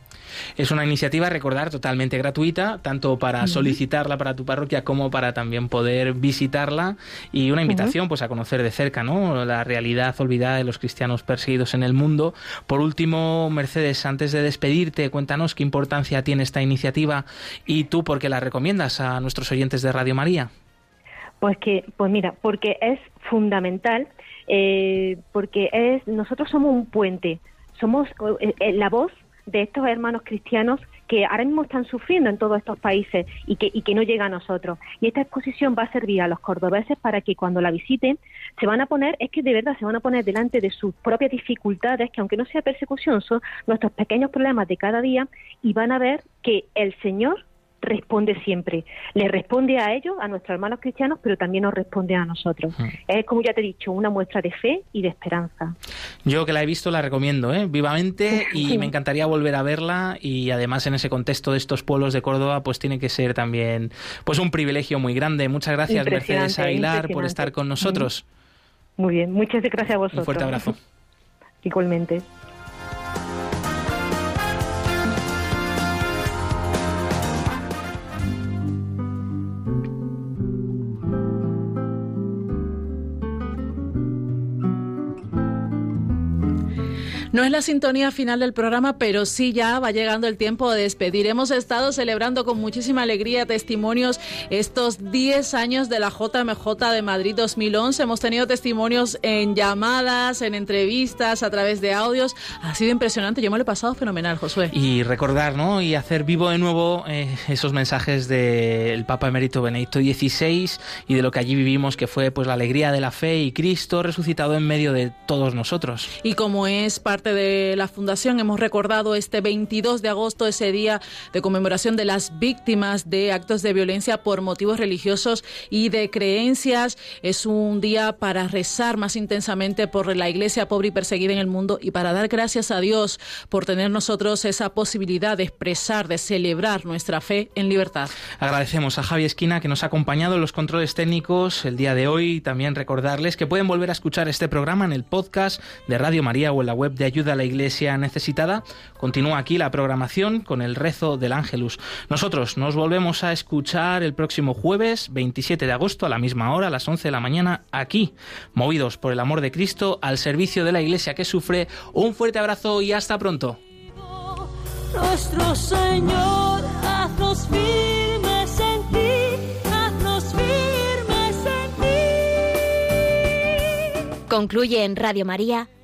Es una iniciativa, recordar, totalmente gratuita, tanto para solicitarla para tu parroquia como para también poder visitarla y una invitación pues a conocer de cerca, ¿no? La realidad olvidada de los cristianos perseguidos en el mundo. Por último, Mercedes, antes de despedirte, cuéntanos qué importancia tiene esta iniciativa y tú por qué la recomiendas a nuestros oyentes de Radio María? Pues que, pues mira, porque es fundamental, eh, porque es nosotros somos un puente, somos eh, eh, la voz de estos hermanos cristianos que ahora mismo están sufriendo en todos estos países y que, y que no llega a nosotros. Y esta exposición va a servir a los cordobeses para que cuando la visiten se van a poner, es que de verdad se van a poner delante de sus propias dificultades, que aunque no sea persecución, son nuestros pequeños problemas de cada día, y van a ver que el Señor responde siempre. Le responde a ellos, a nuestros hermanos cristianos, pero también nos responde a nosotros. Mm. Es, como ya te he dicho, una muestra de fe y de esperanza. Yo que la he visto la recomiendo, ¿eh? vivamente, y me encantaría volver a verla y además en ese contexto de estos pueblos de Córdoba, pues tiene que ser también pues un privilegio muy grande. Muchas gracias, Mercedes Aguilar, por estar con nosotros. Muy bien, muchas gracias a vosotros. Un fuerte abrazo. [LAUGHS] Igualmente. No es la sintonía final del programa, pero sí ya va llegando el tiempo de despedir. Hemos estado celebrando con muchísima alegría testimonios estos 10 años de la JMJ de Madrid 2011. Hemos tenido testimonios en llamadas, en entrevistas, a través de audios. Ha sido impresionante. Yo me lo he pasado fenomenal, Josué. Y recordar, ¿no? Y hacer vivo de nuevo eh, esos mensajes del Papa Emérito Benedicto XVI y de lo que allí vivimos, que fue pues la alegría de la fe y Cristo resucitado en medio de todos nosotros. Y como es parte de la Fundación hemos recordado este 22 de agosto, ese día de conmemoración de las víctimas de actos de violencia por motivos religiosos y de creencias. Es un día para rezar más intensamente por la iglesia pobre y perseguida en el mundo y para dar gracias a Dios por tener nosotros esa posibilidad de expresar, de celebrar nuestra fe en libertad. Agradecemos a Javi Esquina que nos ha acompañado en los controles técnicos el día de hoy. También recordarles que pueden volver a escuchar este programa en el podcast de Radio María o en la web de ayuda a la iglesia necesitada. Continúa aquí la programación con el rezo del Ángelus. Nosotros nos volvemos a escuchar el próximo jueves 27 de agosto a la misma hora, a las 11 de la mañana, aquí, movidos por el amor de Cristo al servicio de la iglesia que sufre. Un fuerte abrazo y hasta pronto. Nuestro Señor, haznos firmes en ti, haznos firmes en ti. Concluye en Radio María